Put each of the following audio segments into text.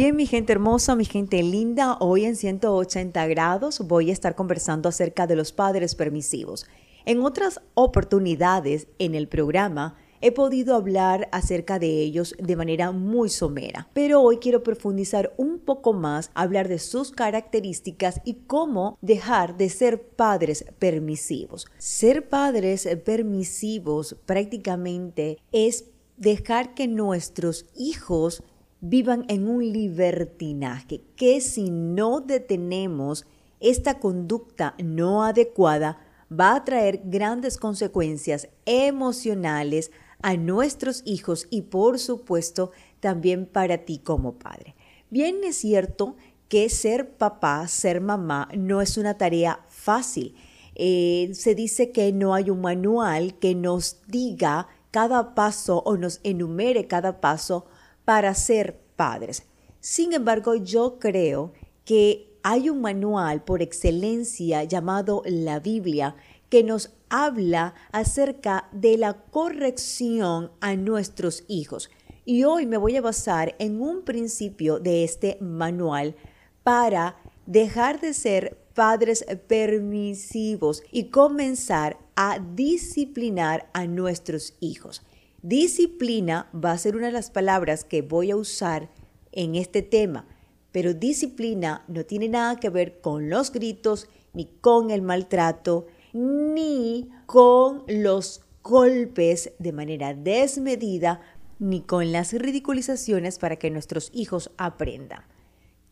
Bien, mi gente hermosa, mi gente linda, hoy en 180 grados voy a estar conversando acerca de los padres permisivos. En otras oportunidades en el programa he podido hablar acerca de ellos de manera muy somera, pero hoy quiero profundizar un poco más, hablar de sus características y cómo dejar de ser padres permisivos. Ser padres permisivos prácticamente es dejar que nuestros hijos vivan en un libertinaje, que si no detenemos esta conducta no adecuada, va a traer grandes consecuencias emocionales a nuestros hijos y por supuesto también para ti como padre. Bien es cierto que ser papá, ser mamá, no es una tarea fácil. Eh, se dice que no hay un manual que nos diga cada paso o nos enumere cada paso para ser padres. Sin embargo, yo creo que hay un manual por excelencia llamado la Biblia que nos habla acerca de la corrección a nuestros hijos. Y hoy me voy a basar en un principio de este manual para dejar de ser padres permisivos y comenzar a disciplinar a nuestros hijos. Disciplina va a ser una de las palabras que voy a usar en este tema, pero disciplina no tiene nada que ver con los gritos, ni con el maltrato, ni con los golpes de manera desmedida, ni con las ridiculizaciones para que nuestros hijos aprendan.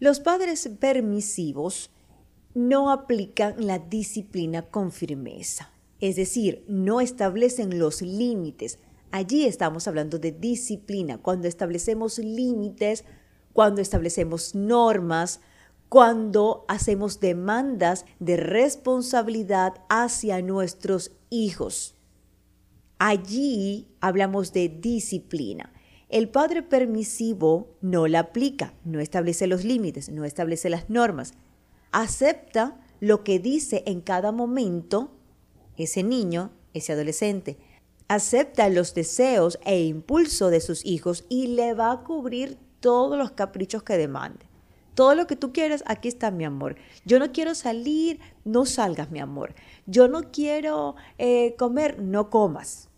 Los padres permisivos no aplican la disciplina con firmeza, es decir, no establecen los límites, Allí estamos hablando de disciplina, cuando establecemos límites, cuando establecemos normas, cuando hacemos demandas de responsabilidad hacia nuestros hijos. Allí hablamos de disciplina. El padre permisivo no la aplica, no establece los límites, no establece las normas. Acepta lo que dice en cada momento ese niño, ese adolescente acepta los deseos e impulso de sus hijos y le va a cubrir todos los caprichos que demande. Todo lo que tú quieras, aquí está mi amor. Yo no quiero salir, no salgas, mi amor. Yo no quiero eh, comer, no comas.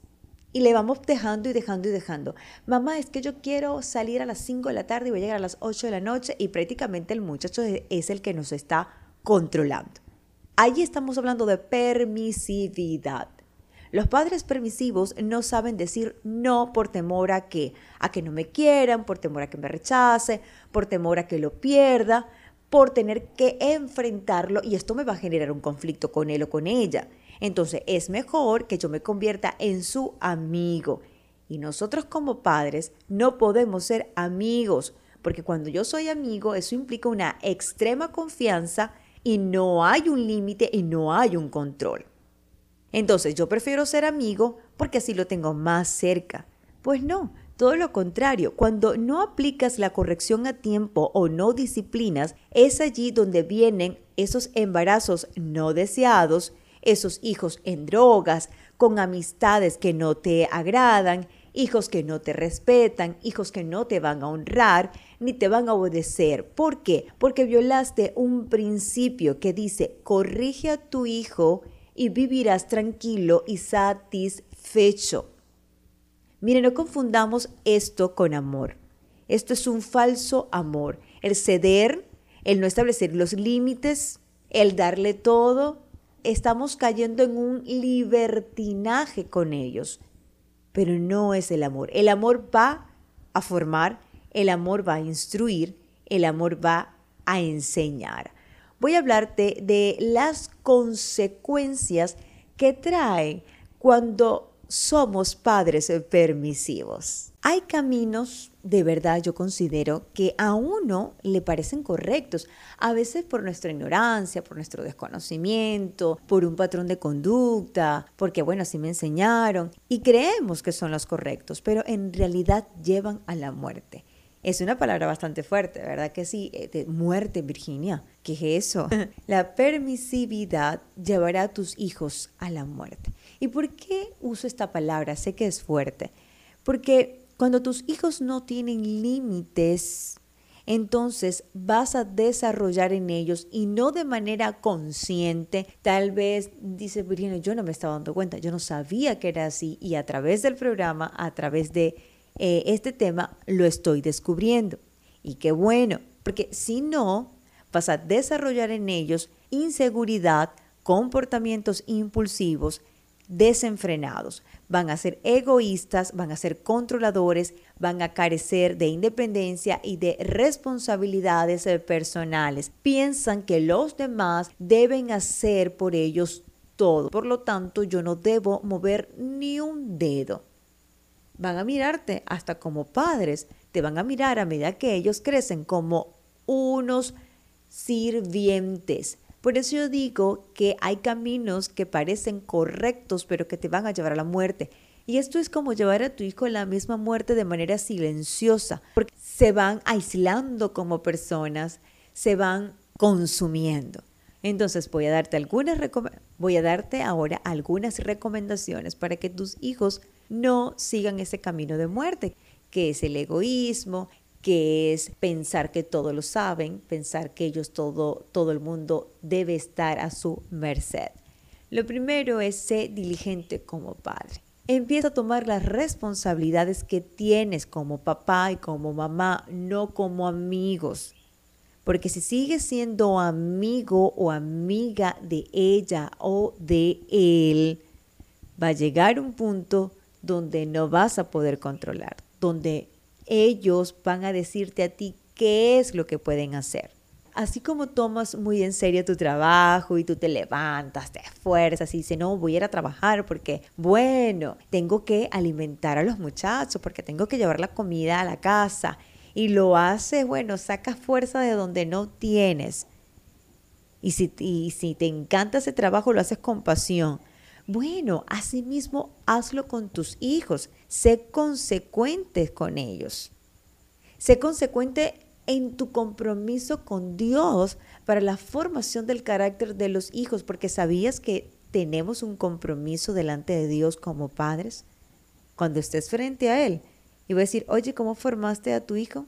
Y le vamos dejando y dejando y dejando. Mamá, es que yo quiero salir a las 5 de la tarde y voy a llegar a las 8 de la noche y prácticamente el muchacho es el que nos está controlando. Allí estamos hablando de permisividad. Los padres permisivos no saben decir no por temor a que, a que no me quieran, por temor a que me rechace, por temor a que lo pierda, por tener que enfrentarlo y esto me va a generar un conflicto con él o con ella. Entonces es mejor que yo me convierta en su amigo. Y nosotros como padres no podemos ser amigos, porque cuando yo soy amigo eso implica una extrema confianza y no hay un límite y no hay un control. Entonces yo prefiero ser amigo porque así lo tengo más cerca. Pues no, todo lo contrario, cuando no aplicas la corrección a tiempo o no disciplinas, es allí donde vienen esos embarazos no deseados, esos hijos en drogas, con amistades que no te agradan, hijos que no te respetan, hijos que no te van a honrar ni te van a obedecer. ¿Por qué? Porque violaste un principio que dice, corrige a tu hijo y vivirás tranquilo y satisfecho. Mire, no confundamos esto con amor. Esto es un falso amor. El ceder, el no establecer los límites, el darle todo, estamos cayendo en un libertinaje con ellos. Pero no es el amor. El amor va a formar, el amor va a instruir, el amor va a enseñar voy a hablarte de las consecuencias que trae cuando somos padres permisivos. Hay caminos, de verdad yo considero, que a uno le parecen correctos, a veces por nuestra ignorancia, por nuestro desconocimiento, por un patrón de conducta, porque bueno, así me enseñaron, y creemos que son los correctos, pero en realidad llevan a la muerte. Es una palabra bastante fuerte, ¿verdad que sí? Eh, de muerte, Virginia. ¿Qué es eso? la permisividad llevará a tus hijos a la muerte. ¿Y por qué uso esta palabra? Sé que es fuerte. Porque cuando tus hijos no tienen límites, entonces vas a desarrollar en ellos y no de manera consciente. Tal vez dice Virginia, yo no me estaba dando cuenta, yo no sabía que era así y a través del programa, a través de eh, este tema, lo estoy descubriendo. Y qué bueno, porque si no, vas a desarrollar en ellos inseguridad, comportamientos impulsivos, desenfrenados. Van a ser egoístas, van a ser controladores, van a carecer de independencia y de responsabilidades personales. Piensan que los demás deben hacer por ellos todo. Por lo tanto, yo no debo mover ni un dedo. Van a mirarte hasta como padres. Te van a mirar a medida que ellos crecen como unos sirvientes por eso yo digo que hay caminos que parecen correctos, pero que te van a llevar a la muerte. Y esto es como llevar a tu hijo a la misma muerte de manera silenciosa, porque se van aislando como personas, se van consumiendo. Entonces voy a darte algunas voy a darte ahora algunas recomendaciones para que tus hijos no sigan ese camino de muerte, que es el egoísmo, que es pensar que todo lo saben, pensar que ellos todo, todo el mundo debe estar a su merced. Lo primero es ser diligente como padre. Empieza a tomar las responsabilidades que tienes como papá y como mamá, no como amigos. Porque si sigues siendo amigo o amiga de ella o de él, va a llegar un punto donde no vas a poder controlar, donde ellos van a decirte a ti qué es lo que pueden hacer. Así como tomas muy en serio tu trabajo y tú te levantas, te esfuerzas y dices, no, voy a ir a trabajar porque, bueno, tengo que alimentar a los muchachos, porque tengo que llevar la comida a la casa. Y lo haces, bueno, sacas fuerza de donde no tienes. Y si, y si te encanta ese trabajo, lo haces con pasión. Bueno, asimismo hazlo con tus hijos. Sé consecuente con ellos. Sé consecuente en tu compromiso con Dios para la formación del carácter de los hijos, porque sabías que tenemos un compromiso delante de Dios como padres. Cuando estés frente a Él y voy a decir, oye, ¿cómo formaste a tu hijo?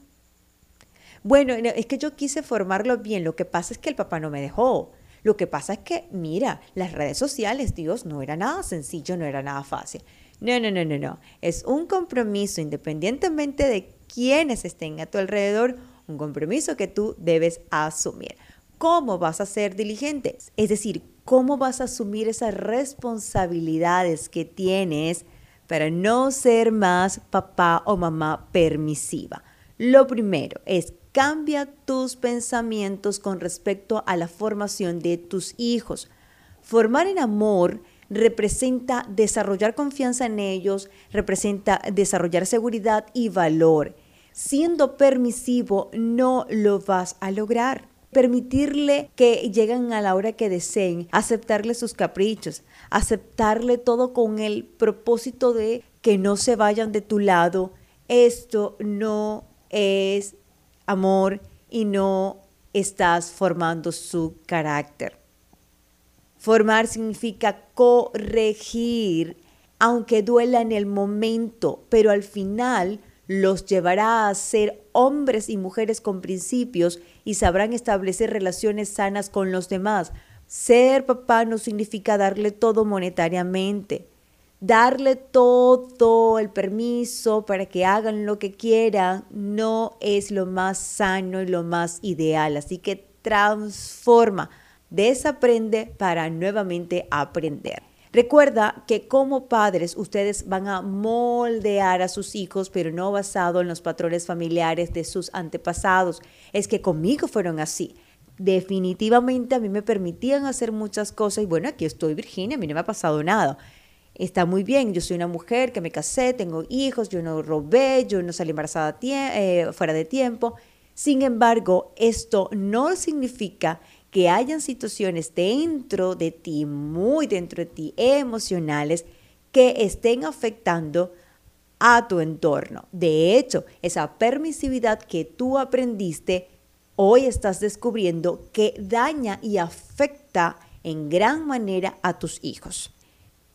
Bueno, es que yo quise formarlo bien, lo que pasa es que el papá no me dejó. Lo que pasa es que, mira, las redes sociales, Dios, no era nada sencillo, no era nada fácil. No, no, no, no, no. Es un compromiso, independientemente de quiénes estén a tu alrededor, un compromiso que tú debes asumir. ¿Cómo vas a ser diligente? Es decir, ¿cómo vas a asumir esas responsabilidades que tienes para no ser más papá o mamá permisiva? Lo primero es Cambia tus pensamientos con respecto a la formación de tus hijos. Formar en amor representa desarrollar confianza en ellos, representa desarrollar seguridad y valor. Siendo permisivo no lo vas a lograr. Permitirle que lleguen a la hora que deseen, aceptarle sus caprichos, aceptarle todo con el propósito de que no se vayan de tu lado, esto no es amor y no estás formando su carácter. Formar significa corregir, aunque duela en el momento, pero al final los llevará a ser hombres y mujeres con principios y sabrán establecer relaciones sanas con los demás. Ser papá no significa darle todo monetariamente, darle todo el permiso para que hagan lo que quieran no es lo más sano y lo más ideal. Así que transforma, desaprende para nuevamente aprender. Recuerda que como padres ustedes van a moldear a sus hijos, pero no basado en los patrones familiares de sus antepasados. Es que conmigo fueron así. Definitivamente a mí me permitían hacer muchas cosas y bueno, aquí estoy Virginia, a mí no me ha pasado nada está muy bien, yo soy una mujer que me casé, tengo hijos, yo no robé, yo no salí embarazada eh, fuera de tiempo. Sin embargo, esto no significa que hayan situaciones dentro de ti, muy dentro de ti, emocionales, que estén afectando a tu entorno. De hecho, esa permisividad que tú aprendiste, hoy estás descubriendo que daña y afecta en gran manera a tus hijos.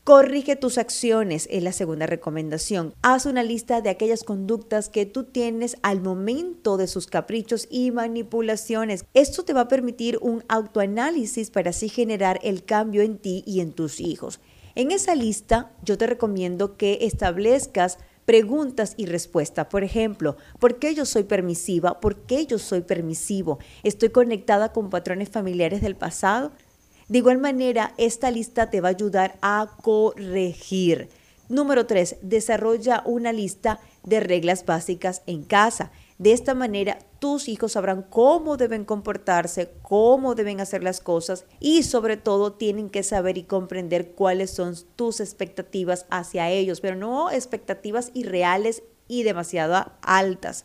Corrige tus acciones es la segunda recomendación. Haz una lista de aquellas conductas que tú tienes al momento de sus caprichos y manipulaciones. Esto te va a permitir un autoanálisis para así generar el cambio en ti y en tus hijos. En esa lista yo te recomiendo que establezcas preguntas y respuestas. Por ejemplo, ¿por qué yo soy permisiva? ¿Por qué yo soy permisivo? ¿Estoy conectada con patrones familiares del pasado? De igual manera, esta lista te va a ayudar a corregir. Número 3. Desarrolla una lista de reglas básicas en casa. De esta manera, tus hijos sabrán cómo deben comportarse, cómo deben hacer las cosas y sobre todo tienen que saber y comprender cuáles son tus expectativas hacia ellos, pero no expectativas irreales y demasiado altas.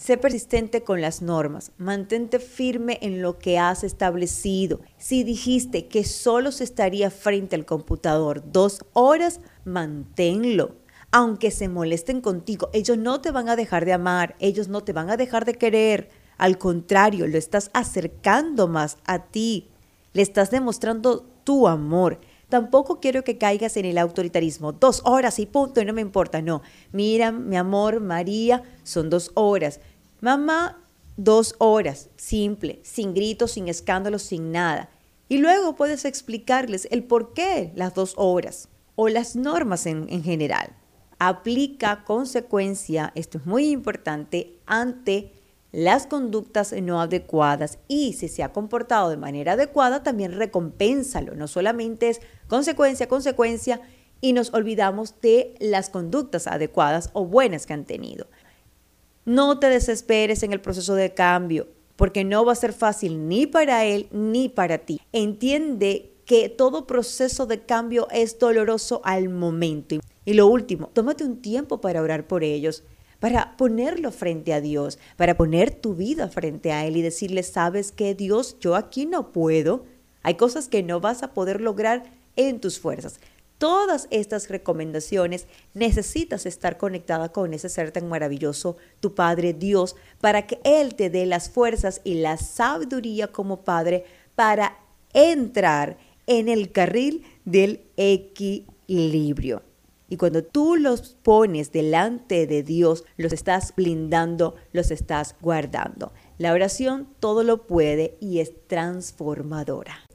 Sé persistente con las normas, mantente firme en lo que has establecido. Si dijiste que solo se estaría frente al computador dos horas, manténlo. Aunque se molesten contigo, ellos no te van a dejar de amar, ellos no te van a dejar de querer. Al contrario, lo estás acercando más a ti. Le estás demostrando tu amor. Tampoco quiero que caigas en el autoritarismo. Dos horas y punto y no me importa. No, mira, mi amor, María, son dos horas. Mamá, dos horas, simple, sin gritos, sin escándalos, sin nada. Y luego puedes explicarles el por qué las dos horas o las normas en, en general. Aplica consecuencia, esto es muy importante, ante las conductas no adecuadas y si se ha comportado de manera adecuada, también recompénsalo. No solamente es consecuencia, consecuencia y nos olvidamos de las conductas adecuadas o buenas que han tenido. No te desesperes en el proceso de cambio, porque no va a ser fácil ni para él ni para ti. Entiende que todo proceso de cambio es doloroso al momento. Y lo último, tómate un tiempo para orar por ellos, para ponerlo frente a Dios, para poner tu vida frente a Él y decirle, sabes que Dios, yo aquí no puedo. Hay cosas que no vas a poder lograr en tus fuerzas todas estas recomendaciones, necesitas estar conectada con ese ser tan maravilloso, tu Padre Dios, para que Él te dé las fuerzas y la sabiduría como Padre para entrar en el carril del equilibrio. Y cuando tú los pones delante de Dios, los estás blindando, los estás guardando. La oración todo lo puede y es transformadora.